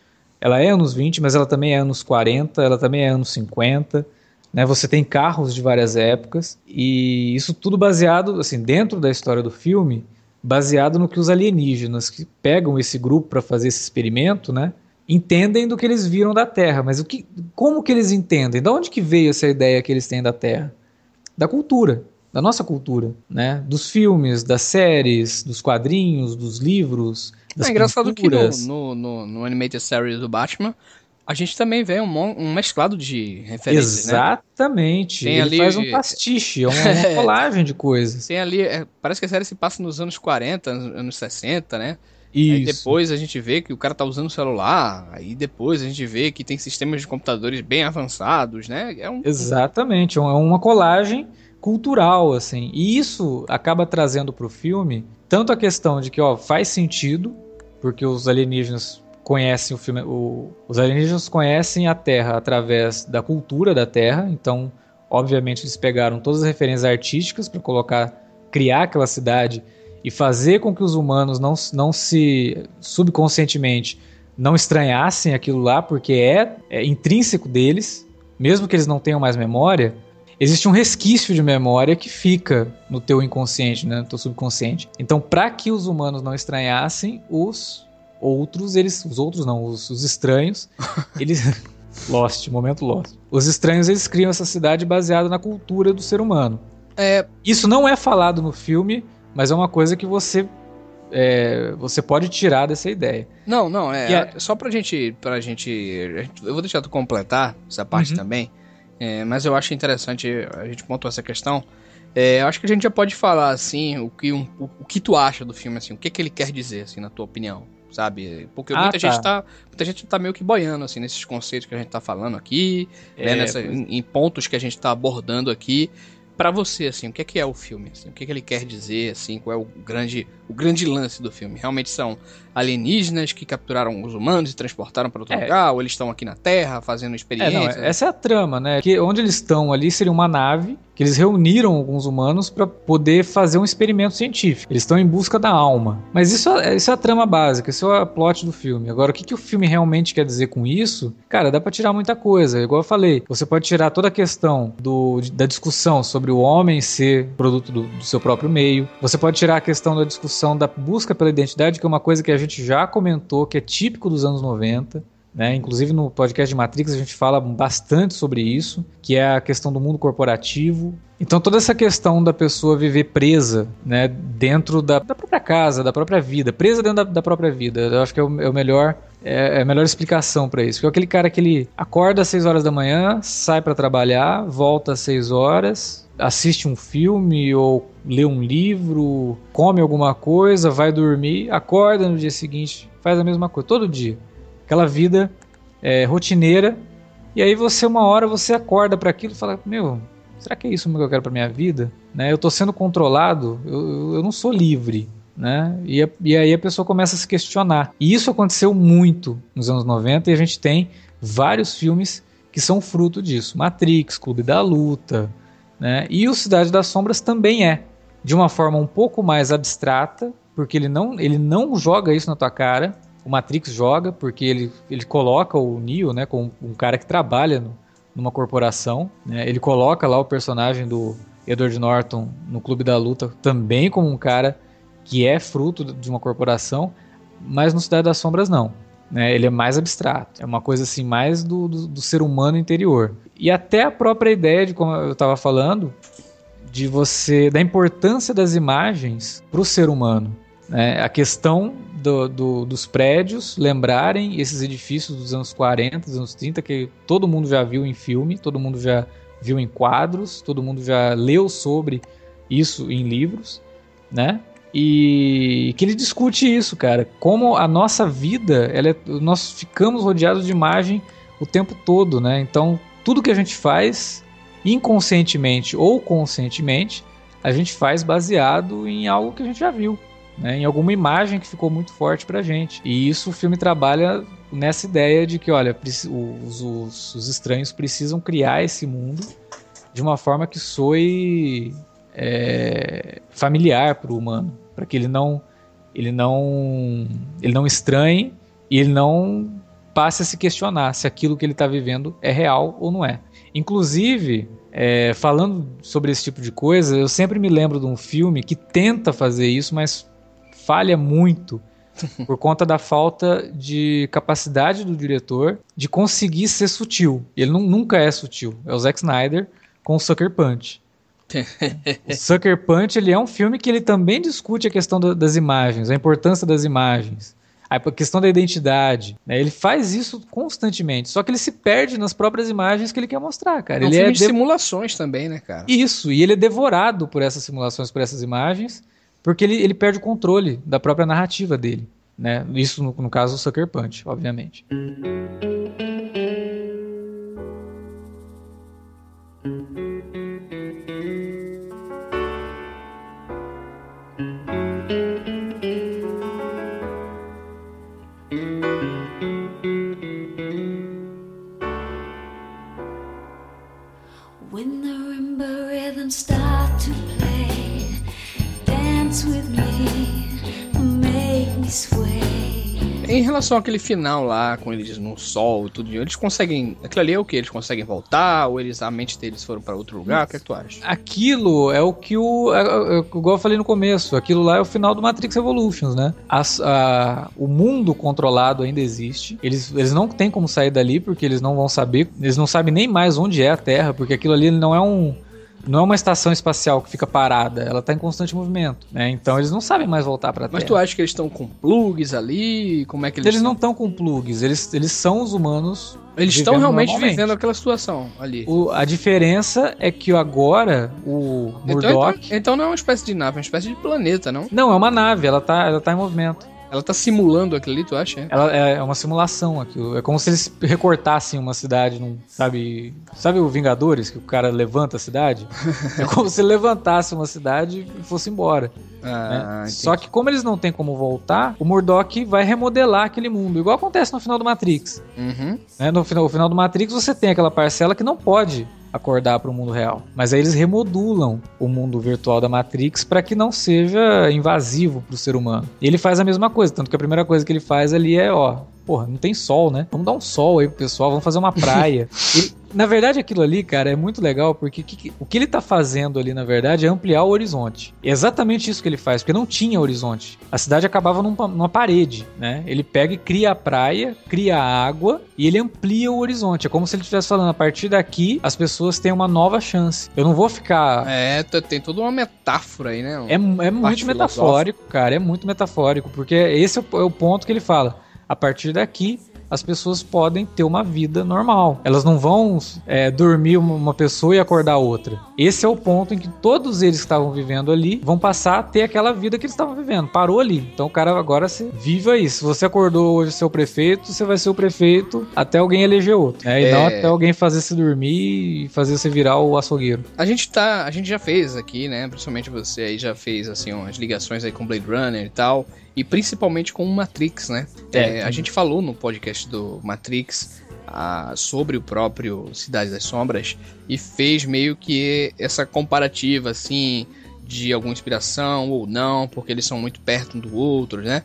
ela é anos 20, mas ela também é anos 40, ela também é anos 50. Né? Você tem carros de várias épocas e isso tudo baseado, assim, dentro da história do filme, baseado no que os alienígenas que pegam esse grupo para fazer esse experimento, né, entendem do que eles viram da Terra. Mas o que, como que eles entendem? De onde que veio essa ideia que eles têm da Terra? Da cultura, da nossa cultura, né? Dos filmes, das séries, dos quadrinhos, dos livros. Das é engraçado pinturas. que no, no, no, no animated series do Batman a gente também vê um, um mesclado de referências, né? Exatamente. Né? Tem Ele ali... faz um pastiche, é uma, uma colagem de coisas. Tem ali, é, parece que a série se passa nos anos 40, anos 60, né? Isso. Aí depois a gente vê que o cara tá usando o celular, aí depois a gente vê que tem sistemas de computadores bem avançados, né? É um... Exatamente, é uma colagem cultural, assim. E isso acaba trazendo pro filme tanto a questão de que, ó, faz sentido, porque os alienígenas conhecem o filme. O, os alienígenas conhecem a Terra através da cultura da Terra, então, obviamente, eles pegaram todas as referências artísticas para colocar, criar aquela cidade e fazer com que os humanos não, não se subconscientemente não estranhassem aquilo lá, porque é, é intrínseco deles, mesmo que eles não tenham mais memória, existe um resquício de memória que fica no teu inconsciente, né, no teu subconsciente. Então, para que os humanos não estranhassem, os outros, eles. Os outros não, os, os estranhos, eles. Lost, momento Lost. Os estranhos eles criam essa cidade baseada na cultura do ser humano. É, isso não é falado no filme, mas é uma coisa que você é, você pode tirar dessa ideia. Não, não, é, é, só pra gente, pra gente, eu vou deixar tu completar essa parte uhum. também, é, mas eu acho interessante a gente pontuar essa questão. É, eu acho que a gente já pode falar assim o que, um, o, o, que tu acha do filme assim, o que, que ele quer dizer assim na tua opinião sabe? Porque ah, muita tá. gente tá, muita gente tá meio que boiando assim nesses conceitos que a gente tá falando aqui, né, é, né, nessa, em, em, pontos que a gente tá abordando aqui. Para você, assim, o que é, que é o filme? Assim, o que, que ele quer dizer? Assim, qual é o grande, o grande lance do filme? Realmente são alienígenas que capturaram os humanos e transportaram para outro é. lugar? Ou eles estão aqui na Terra fazendo experiências? É, não, essa é a trama, né? Que onde eles estão ali seria uma nave que eles reuniram alguns humanos para poder fazer um experimento científico. Eles estão em busca da alma. Mas isso, é, isso é a trama básica, isso é o plot do filme. Agora, o que, que o filme realmente quer dizer com isso? Cara, dá para tirar muita coisa. Igual eu falei, você pode tirar toda a questão do, da discussão sobre o homem ser produto do, do seu próprio meio. Você pode tirar a questão da discussão da busca pela identidade, que é uma coisa que a gente já comentou, que é típico dos anos 90. Né? Inclusive no podcast de Matrix a gente fala bastante sobre isso, que é a questão do mundo corporativo. Então toda essa questão da pessoa viver presa né, dentro da, da própria casa, da própria vida, presa dentro da, da própria vida, eu acho que é o, é o melhor é, é a melhor explicação para isso. Porque é aquele cara que ele acorda às 6 horas da manhã, sai para trabalhar, volta às 6 horas, assiste um filme ou lê um livro, come alguma coisa, vai dormir, acorda no dia seguinte, faz a mesma coisa todo dia aquela vida é, rotineira. E aí você, uma hora, você acorda para aquilo e fala: Meu, será que é isso que eu quero para minha vida? Né? Eu estou sendo controlado, eu, eu não sou livre. Né? E, e aí a pessoa começa a se questionar. E isso aconteceu muito nos anos 90 e a gente tem vários filmes que são fruto disso. Matrix, Clube da Luta, né? E o Cidade das Sombras também é, de uma forma um pouco mais abstrata, porque ele não, ele não joga isso na tua cara, o Matrix joga, porque ele, ele coloca o Neo, né, como um cara que trabalha no, numa corporação, né, ele coloca lá o personagem do Edward Norton no Clube da Luta também como um cara que é fruto de uma corporação, mas no Cidade das Sombras não. Né, ele é mais abstrato, é uma coisa assim mais do, do, do ser humano interior. E até a própria ideia de, como eu estava falando, de você, da importância das imagens para o ser humano. Né? A questão do, do, dos prédios lembrarem esses edifícios dos anos 40, dos anos 30, que todo mundo já viu em filme, todo mundo já viu em quadros, todo mundo já leu sobre isso em livros, né? E que ele discute isso, cara, como a nossa vida, ela é, nós ficamos rodeados de imagem o tempo todo, né? Então, tudo que a gente faz, inconscientemente ou conscientemente, a gente faz baseado em algo que a gente já viu, né? Em alguma imagem que ficou muito forte pra gente. E isso o filme trabalha nessa ideia de que, olha, os, os, os estranhos precisam criar esse mundo de uma forma que soe é, familiar para o humano, para que ele não ele não ele não estranhe e ele não passe a se questionar se aquilo que ele está vivendo é real ou não é. Inclusive, é, falando sobre esse tipo de coisa, eu sempre me lembro de um filme que tenta fazer isso, mas falha muito por conta da falta de capacidade do diretor de conseguir ser sutil. Ele não, nunca é sutil. É o Zack Snyder com o Sucker Punch. o Sucker Punch ele é um filme que ele também discute a questão do, das imagens, a importância das imagens, a questão da identidade. Né? Ele faz isso constantemente, só que ele se perde nas próprias imagens que ele quer mostrar, cara. É um ele filme é de simulações também, né, cara? Isso, e ele é devorado por essas simulações, por essas imagens, porque ele, ele perde o controle da própria narrativa dele. Né? Isso no, no caso do Sucker Punch, obviamente. Em relação àquele final lá, com eles no sol e tudo, eles conseguem. Aquilo ali é o que? Eles conseguem voltar? Ou eles, a mente deles foram para outro lugar? O que é que tu acha? Aquilo é o que o. É, é, igual eu falei no começo, aquilo lá é o final do Matrix Evolutions, né? As, a, o mundo controlado ainda existe. Eles, eles não têm como sair dali, porque eles não vão saber. Eles não sabem nem mais onde é a Terra, porque aquilo ali não é um não é uma estação espacial que fica parada, ela está em constante movimento, né? Então eles não sabem mais voltar para Terra. Mas tu acha que eles estão com plugs ali? Como é que eles Eles não estão com plugs, eles, eles são os humanos. Eles estão realmente vivendo aquela situação ali. O, a diferença é que agora o Murdoch... Então, então, então, não é uma espécie de nave, é uma espécie de planeta, não? Não, é uma nave, ela está ela tá em movimento. Ela tá simulando aquilo ali, tu acha? Ela é uma simulação aquilo. É como se eles recortassem uma cidade num. Sabe. Sabe o Vingadores, que o cara levanta a cidade? é como se levantasse uma cidade e fosse embora. Ah, né? Só que como eles não têm como voltar, o Murdoch vai remodelar aquele mundo, igual acontece no final do Matrix. Uhum. Né? No, final, no final do Matrix você tem aquela parcela que não pode acordar para o mundo real. Mas aí eles remodulam o mundo virtual da Matrix para que não seja invasivo para o ser humano. E ele faz a mesma coisa, tanto que a primeira coisa que ele faz ali é, ó, porra, não tem sol, né? Vamos dar um sol aí pro pessoal, vamos fazer uma praia. e, na verdade, aquilo ali, cara, é muito legal, porque que, o que ele tá fazendo ali, na verdade, é ampliar o horizonte. É exatamente isso que ele faz, porque não tinha horizonte. A cidade acabava num, numa parede, né? Ele pega e cria a praia, cria a água e ele amplia o horizonte. É como se ele estivesse falando, a partir daqui, as pessoas têm uma nova chance. Eu não vou ficar... É, tem toda uma metáfora aí, né? É, é muito metafórico, cara, é muito metafórico, porque esse é o, é o ponto que ele fala. A partir daqui, as pessoas podem ter uma vida normal. Elas não vão é, dormir uma pessoa e acordar outra. Esse é o ponto em que todos eles que estavam vivendo ali vão passar a ter aquela vida que eles estavam vivendo. Parou ali. Então o cara agora se viva aí. Se você acordou hoje ser o prefeito, você vai ser o prefeito até alguém eleger outro. É, e é... não até alguém fazer se dormir e fazer você virar o açougueiro. A gente tá. A gente já fez aqui, né? Principalmente você aí já fez assim umas ligações aí com Blade Runner e tal e principalmente com o Matrix, né? É, é, a gente falou no podcast do Matrix ah, sobre o próprio Cidade das Sombras e fez meio que essa comparativa assim de alguma inspiração ou não, porque eles são muito perto um do outro, né?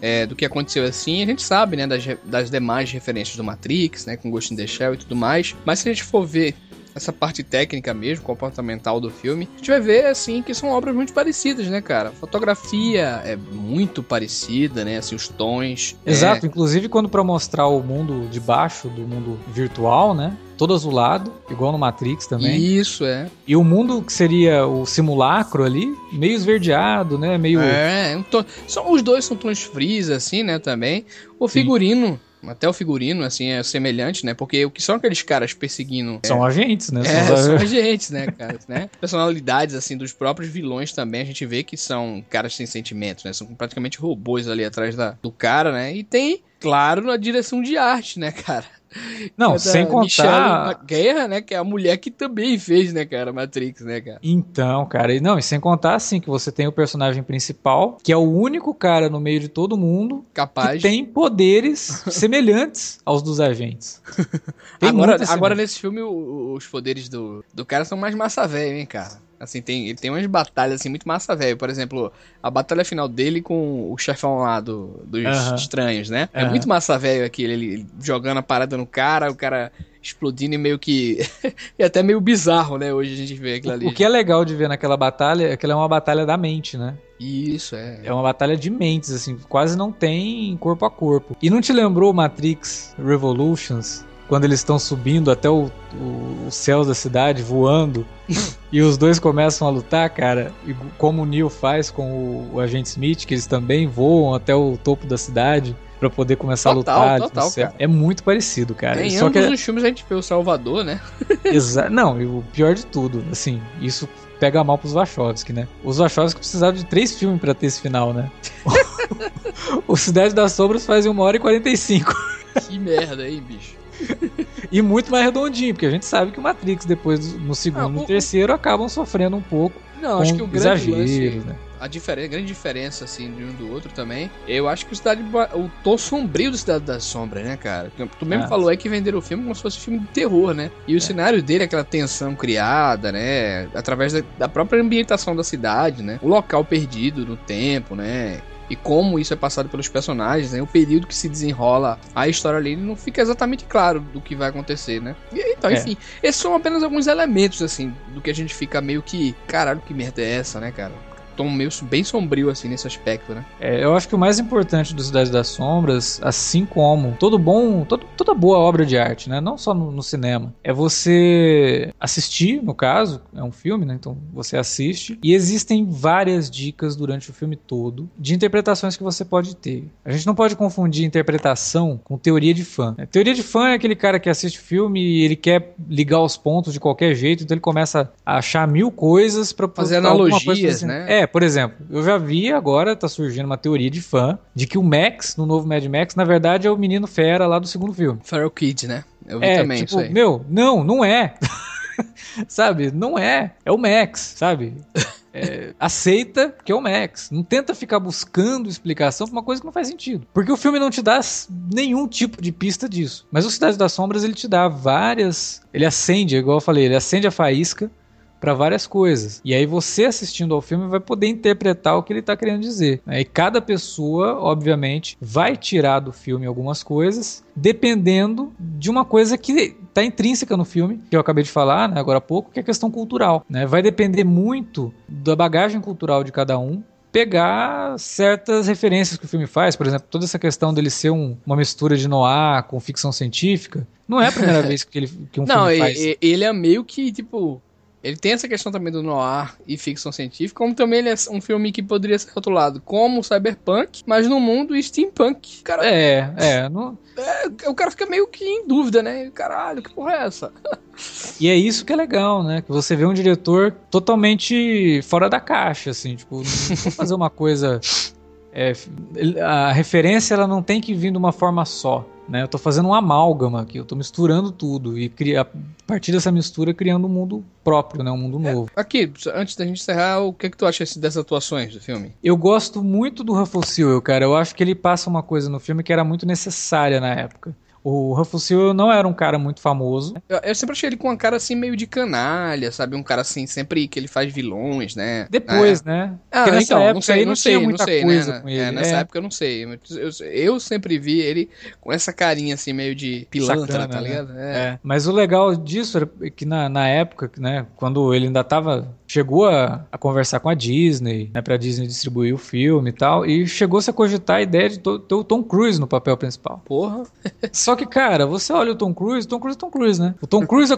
É, do que aconteceu assim, a gente sabe, né, das, das demais referências do Matrix, né, com Ghost in the Shell e tudo mais. Mas se a gente for ver essa parte técnica mesmo, comportamental do filme, a gente vai ver, assim, que são obras muito parecidas, né, cara? A fotografia é muito parecida, né? Assim, os tons. Exato, é... inclusive quando para mostrar o mundo de baixo do mundo virtual, né? Todo azulado, igual no Matrix também. Isso, é. E o mundo que seria o simulacro ali, meio esverdeado, né? Meio. É, um tom... São, os dois são tons frios, assim, né? Também. O figurino. Sim Até o figurino, assim, é semelhante, né? Porque o que são aqueles caras perseguindo. São agentes, né? É, São- são agentes, né, cara? né? Personalidades, assim, dos próprios vilões também, a gente vê que são caras sem sentimentos, né? São praticamente robôs ali atrás da, do cara, né? E tem, claro, a direção de arte, né, cara? Não, É sem Michelle contar. Guerra, né? Que é a mulher que também fez, né, cara, Matrix, né, cara? Então, cara, e não, e sem contar assim que você tem o personagem principal, que é o único cara no meio de todo mundo Capaz. que tem poderes semelhantes aos dos agentes. Tem agora, agora nesse filme, os poderes do, do cara são mais massa velho, hein, cara? Assim, tem, ele tem umas batalhas, assim, muito massa velho. Por exemplo, a batalha final dele com o chefão lá do, dos Aham. estranhos, né? É Aham. muito massa velho aquilo, ele, ele jogando a parada no cara, o cara explodindo e meio que... e até meio bizarro, né? Hoje a gente vê aquilo ali. O que é legal de ver naquela batalha é que ela é uma batalha da mente, né? Isso, é. É uma batalha de mentes, assim, quase não tem corpo a corpo. E não te lembrou Matrix Revolutions? Quando eles estão subindo até o, o, o céu da cidade, voando, e os dois começam a lutar, cara, e como o Neo faz com o, o agente Smith, que eles também voam até o topo da cidade pra poder começar Total, a lutar. no total. É muito parecido, cara. em Só que ambos é- os filmes a gente vê o Salvador, né? Exa não, e o pior de tudo, assim, isso pega mal pros Wachowski, né? Os Wachowski precisaram de três filmes pra ter esse final, né? o Cidade das Sombras faz uma hora e 45. que merda, hein, bicho? E muito mais redondinho, porque a gente sabe que o Matrix, depois, no segundo Ah, e no o- terceiro, acabam sofrendo um pouco Não, com acho que o grande lance... né? a diferença, grande diferença assim de um do outro também. Eu acho que o Cidade o tom sombrio do Cidade das Sombras, né, cara? Tu mesmo Ah. falou aí que venderam o filme como se fosse um filme de terror, né? E o cenário dele, aquela tensão criada, né, através da, da própria ambientação da cidade, né? O local perdido no tempo, né? E como isso é passado pelos personagens, né? O período que se desenrola a história ali não fica exatamente claro do que vai acontecer, né? E, então, É. enfim, esses são apenas alguns elementos, assim, do que a gente fica meio que. Caralho, que merda é essa, né, cara? Tom meio bem sombrio, assim, nesse aspecto, né? É, eu acho que o mais importante do Cidade das Sombras, assim como todo bom, todo- toda boa obra de arte, né? Não só no, no cinema, é você assistir, no caso, é um filme, né? Então você assiste e existem várias dicas durante o filme todo de interpretações que você pode ter. A gente não pode confundir interpretação com teoria de fã. né? Teoria de fã é aquele cara que assiste o filme e ele quer ligar os pontos de qualquer jeito, então ele começa a achar mil coisas para Fazer analogias, né? É, por exemplo, eu já vi agora, tá surgindo uma teoria de fã de que o Max, no novo Mad Max, na verdade é o menino fera lá do segundo filme. Feral Kid, né? Eu vi é, também tipo, isso aí. meu, não, não é. sabe? Não é. É o Max, sabe? É, aceita que é o Max. Não tenta ficar buscando explicação pra uma coisa que não faz sentido. Porque o filme não te dá nenhum tipo de pista disso. Mas o Cidade das Sombras ele te dá várias. Ele acende, igual eu falei, ele acende a faísca para várias coisas. E aí você assistindo ao filme vai poder interpretar o que ele tá querendo dizer. né? E cada pessoa, obviamente, vai tirar do filme algumas coisas, dependendo de uma coisa que tá intrínseca no filme, que eu acabei de falar, né, agora há pouco, que é a questão cultural. né? Vai depender muito da bagagem cultural de cada um pegar certas referências que o filme faz, por exemplo, toda essa questão dele ser um- uma mistura de noir com ficção científica, não é a primeira vez que, ele, que um Não, filme faz. e- ele é meio que, tipo. Ele tem essa questão também do noir e ficção científica, como também ele é um filme que poderia ser rotulado como cyberpunk, mas no mundo steampunk. Cara, É, é, não, é, o cara fica meio que em dúvida, né? Caralho, que porra é essa? E é isso que é legal, né? Que você vê um diretor totalmente fora da caixa, assim, tipo, não vou fazer uma coisa. é, a referência ela não tem que vir de uma forma só. Né? Eu tô fazendo um amálgama aqui, eu tô misturando tudo e cria, a partir dessa mistura criando um mundo próprio, né? um mundo novo. Aqui, antes da gente encerrar, o que, que tu acha dessas atuações do filme? Eu gosto muito do Ruffle Sewell, cara. Eu acho que ele passa uma coisa no filme que era muito necessária na época. O Sewell não era um cara muito famoso. Eu, eu sempre achei ele com uma cara assim meio de canalha, sabe? Um cara assim, sempre que ele faz vilões, né? Depois, né? Ah, nessa então, época não sei, não sei, não muita sei, coisa né? com É, ele. nessa É. época eu não sei. Eu, eu sempre vi ele com essa carinha assim, meio de pilantra, Sacana, tá né? ligado? É. É, mas o legal disso era que na, na época, né, quando ele ainda tava. Chegou a, a conversar com a Disney, né, pra Disney distribuir o filme e tal, e chegou-se a cogitar a ideia de ter o Tom Cruise no papel principal. Porra. Só que, cara, você olha o Tom Cruise, Tom Cruise é Tom Cruise, né? O Tom Cruise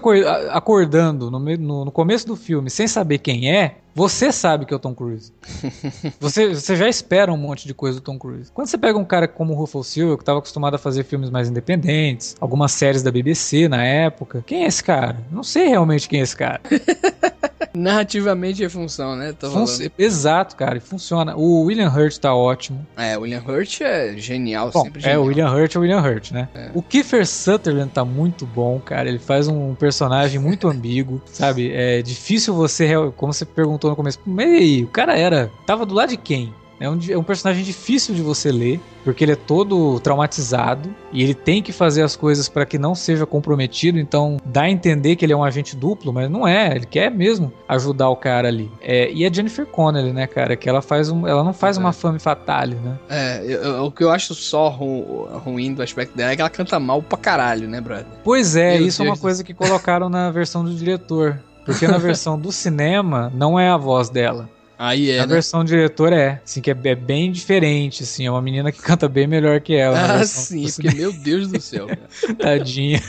acordando no, no, no começo do filme sem saber quem é, Você sabe que é o Tom Cruise. você, você já espera um monte de coisa do Tom Cruise. Quando você pega um cara como o Ruffalo Silva, que estava acostumado a fazer filmes mais independentes, algumas séries da BBC na época, quem é esse cara? Não sei realmente quem é esse cara. Narrativamente é função, né? Fun Exato, cara, funciona. O William Hurt tá ótimo. É, o William Hurt é genial, bom, sempre genial. É, o William Hurt é o William Hurt, né? É. O Kiefer Sutherland tá muito bom, cara. Ele faz um personagem muito ambíguo, sabe? É difícil você, como você perguntou no começo, meio, o cara era, tava do lado de quem? É um, é um personagem difícil de você ler, porque ele é todo traumatizado e ele tem que fazer as coisas para que não seja comprometido, então dá a entender que ele é um agente duplo, mas não é, ele quer mesmo ajudar o cara ali. É, e a Jennifer Connelly, né, cara, que ela faz um, ela não faz é. uma fame fatale, né? É, eu, o que eu acho só ru, ruim do aspecto dela é que ela canta mal pra caralho, né, brother? Pois é, Meu isso Deus é uma coisa que colocaram na versão do diretor. Porque na versão do cinema não é a voz dela. Aí é. A né? versão diretor é, assim, que é, é, bem diferente, assim, é uma menina que canta bem melhor que ela. Ah, sim, porque meu Deus do céu. Tadinha.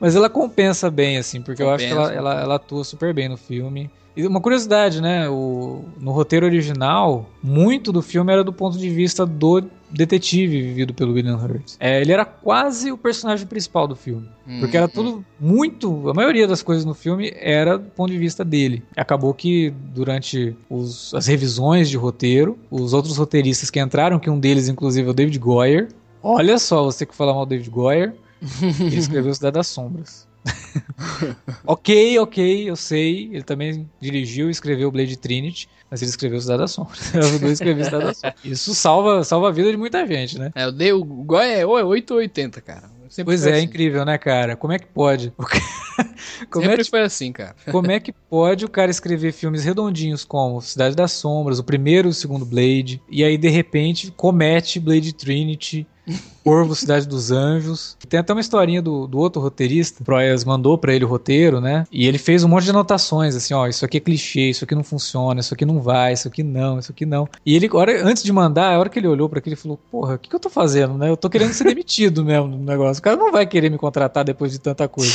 Mas ela compensa bem, assim, porque compensa. eu acho que ela, ela, ela atua super bem no filme. E uma curiosidade, né? O, no roteiro original, muito do filme era do ponto de vista do detetive vivido pelo William Hurt. É, ele era quase o personagem principal do filme. Hum, porque era hum. tudo muito. A maioria das coisas no filme era do ponto de vista dele. Acabou que durante os, as revisões de roteiro, os outros roteiristas que entraram, que um deles, inclusive, é o David Goyer. Olha só, você que fala mal do David Goyer, ele escreveu Cidade das Sombras. ok, ok, eu sei. Ele também dirigiu e escreveu Blade Trinity, mas ele escreveu Cidade das Sombras. ajudou a escrever Cidade das Sombras. Isso salva, salva a vida de muita gente, né? É, eu dei o Goi é 880, cara. Sempre pois é, assim. incrível, né, cara? Como é que pode? Como Sempre é que, foi assim, cara. como é que pode o cara escrever filmes redondinhos como Cidade das Sombras, o primeiro e o segundo Blade, e aí de repente comete Blade Trinity, Corvo, Cidade dos Anjos. Tem até uma historinha do, do outro roteirista. O Proyas mandou para ele o roteiro, né? E ele fez um monte de anotações, assim, ó, isso aqui é clichê, isso aqui não funciona, isso aqui não vai, isso aqui não, isso aqui não. E ele, hora, antes de mandar, a hora que ele olhou para aquilo, ele falou, porra, o que, que eu tô fazendo, né? Eu tô querendo ser demitido mesmo no negócio. O cara não vai querer me contratar depois de tanta coisa.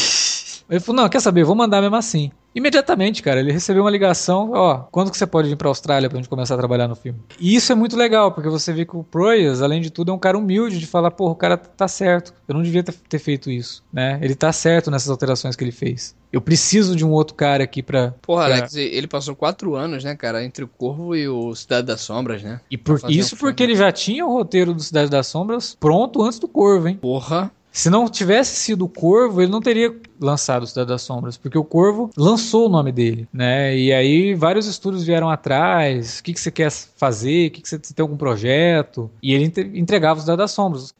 Ele falou, não, quer saber, vou mandar mesmo assim. Imediatamente, cara, ele recebeu uma ligação, ó, quando que você pode vir pra Austrália pra gente começar a trabalhar no filme? E isso é muito legal, porque você vê que o Proyas, além de tudo, é um cara humilde de falar, porra, o cara tá certo, eu não devia ter feito isso, né? Ele tá certo nessas alterações que ele fez. Eu preciso de um outro cara aqui pra... Porra, pra... Alex, ele passou quatro anos, né, cara, entre o Corvo e o Cidade das Sombras, né? E por isso um porque ele já tinha o roteiro do Cidade das Sombras pronto antes do Corvo, hein? Porra... Se não tivesse sido o Corvo, ele não teria lançado Cidade das Sombras, porque o Corvo lançou o nome dele, né? E aí vários estúdios vieram atrás, o que, que você quer fazer, o que, que você, tem algum projeto, e ele entregava Cidade das Sombras.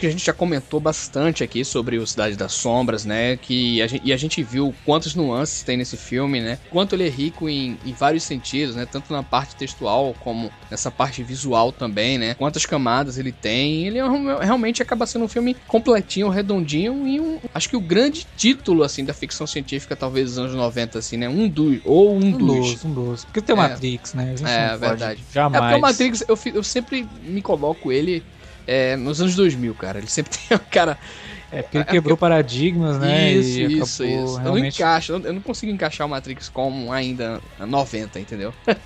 Que a gente já comentou bastante aqui sobre o Cidade das Sombras, né? Que a gente, e a gente viu quantas nuances tem nesse filme, né? Quanto ele é rico em, em vários sentidos, né? Tanto na parte textual como nessa parte visual também, né? Quantas camadas ele tem. Ele é realmente acaba sendo um filme completinho, redondinho e um, acho que o grande título, assim, da ficção científica, talvez dos anos 90, assim, né? Um dos, ou um, um dos. dos. Um dos. Porque tem o é, Matrix, né? é, verdade. Jamais. É porque o Matrix, eu, eu sempre me coloco ele é, nos anos 2000, cara. Ele sempre tem um cara. É porque ele quebrou paradigmas, né? Isso, isso, isso. Realmente... Eu não encaixo, eu não consigo encaixar o Matrix como ainda 90, entendeu? É,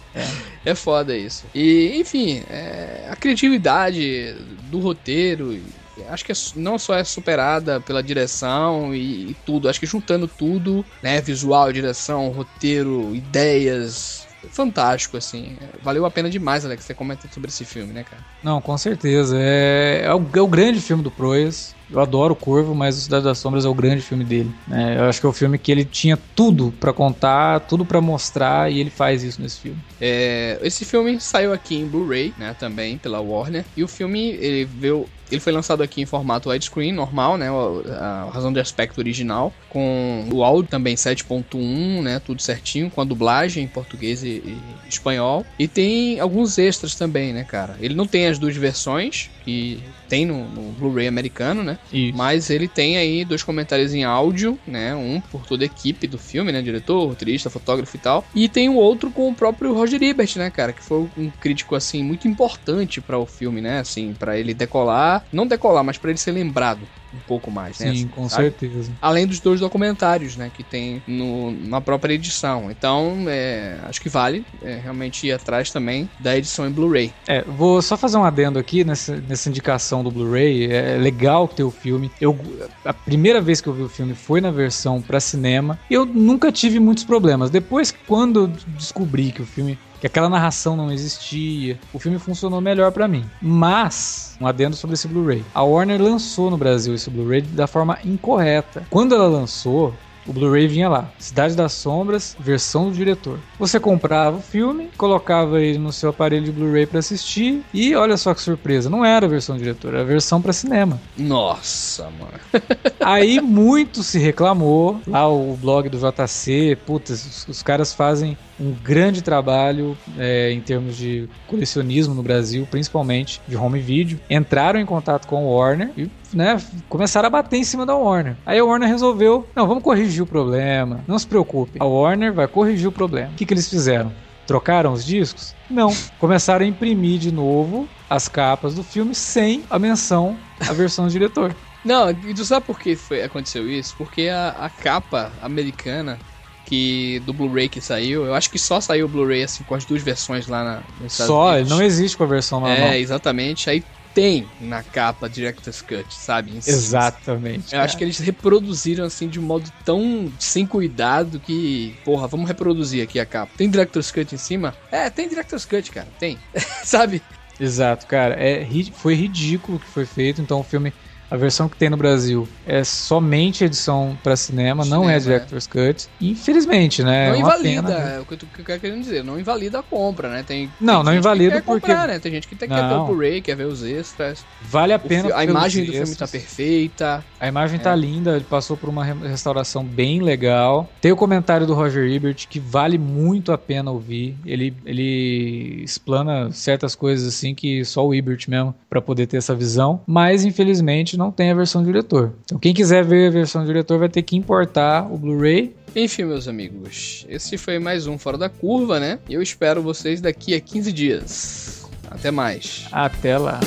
é foda isso. E, enfim, é, a criatividade do roteiro acho que é, não só é superada pela direção e, e, tudo, acho que juntando tudo, né, visual, direção, roteiro, ideias, fantástico, assim. Valeu a pena demais, Alex, você comenta sobre esse filme, né, cara? Não, com certeza. É, é, o, é o grande filme do Proyas. Eu adoro o Corvo, mas o Cidade das Sombras é o grande filme dele. É, eu acho que é o filme que ele tinha tudo para contar, tudo para mostrar, e ele faz isso nesse filme. É, esse filme saiu aqui em Blu-ray, né, também, pela Warner. E o filme, ele veio ele foi lançado aqui em formato widescreen, normal, né? A, razão de aspecto original, com o áudio também 7.1, né? Tudo certinho, com a dublagem em português e, e, espanhol. E tem alguns extras também, né, cara? Ele não tem as duas versões que tem no, no Blu-ray americano, né? Isso. Mas ele tem aí dois comentários em áudio, né? Um por toda a equipe do filme, né? Diretor, roteirista, fotógrafo e tal. E tem o outro com o próprio Roger Ebert, né, cara? Que foi um crítico, assim, muito importante para o filme, né? Assim, para ele decolar. Não decolar, mas para ele ser lembrado um pouco mais, né? Sim, com sabe? certeza. Além dos dois documentários, né, que tem no, na própria edição. Então, é, acho que vale é, realmente ir atrás também da edição em Blu-ray. É, vou só fazer um adendo aqui nessa, nessa indicação do Blu-ray. É legal ter o filme. Eu, a primeira vez que eu vi o filme foi na versão para cinema. E eu nunca tive muitos problemas. Depois, quando eu descobri que o filme que aquela narração não existia. O filme funcionou melhor pra mim. Mas, um adendo sobre esse Blu-ray. A Warner lançou no Brasil esse Blu-ray da forma incorreta. Quando ela lançou, o Blu-ray vinha lá, Cidade das Sombras, versão do diretor. Você comprava o filme, colocava ele no seu aparelho de Blu-ray pra assistir e olha só que surpresa, não era a versão do diretor, era a versão pra cinema. Nossa, mano. Aí muito se reclamou, lá o blog do JC, putz, os, os caras fazem um grande trabalho é, em termos de colecionismo no Brasil, principalmente de home video. Entraram em contato com o Warner e né, começaram a bater em cima da Warner. Aí a Warner resolveu, não, vamos corrigir o problema, não se preocupe. A Warner vai corrigir o problema. O que, que eles fizeram? Trocaram os discos? Não. Começaram a imprimir de novo as capas do filme sem a menção à versão do diretor. Não, e tu sabe por que foi, aconteceu isso? Porque a, a capa americana que do Blu-ray que saiu, eu acho que só saiu o Blu-ray assim com as duas versões lá na, nos Estados Só, Unidos. não existe com a versão normal. É, exatamente. Aí tem na capa Director's Cut, sabe? Exatamente. Eu acho que eles reproduziram assim de um modo tão sem cuidado que, porra, vamos reproduzir aqui a capa. Tem Director's Cut em cima? É, tem Director's Cut, cara, tem. sabe? Exato, cara. É, foi ridículo o que foi feito. Então o filme, a versão que tem no Brasil é somente edição pra cinema, não é Cinema, é. Director's Cut. Infelizmente, né? não é invalida, pena, né? é o que eu que eu quero querendo dizer, não invalida a compra, né? Tem, Não, tem não invalida que porque- comprar, né? Tem gente que quer quer ver o. Blu-ray, quer ver os extras. Vale a pena. fi- a imagem do filme extras. tá perfeita. A imagem tá linda, ele passou por uma re- restauração bem legal. Tem o comentário do Roger Ebert que vale muito a pena ouvir. Ele, ele explana certas coisas assim que só o Ebert mesmo pra poder ter essa visão, mas infelizmente não tem a versão do diretor. Então quem quiser ver a versão do diretor vai ter que importar o Blu-ray. Enfim, meus amigos, esse foi mais um Fora da Curva, né? E eu espero vocês daqui a 15 dias. Até mais. Até lá.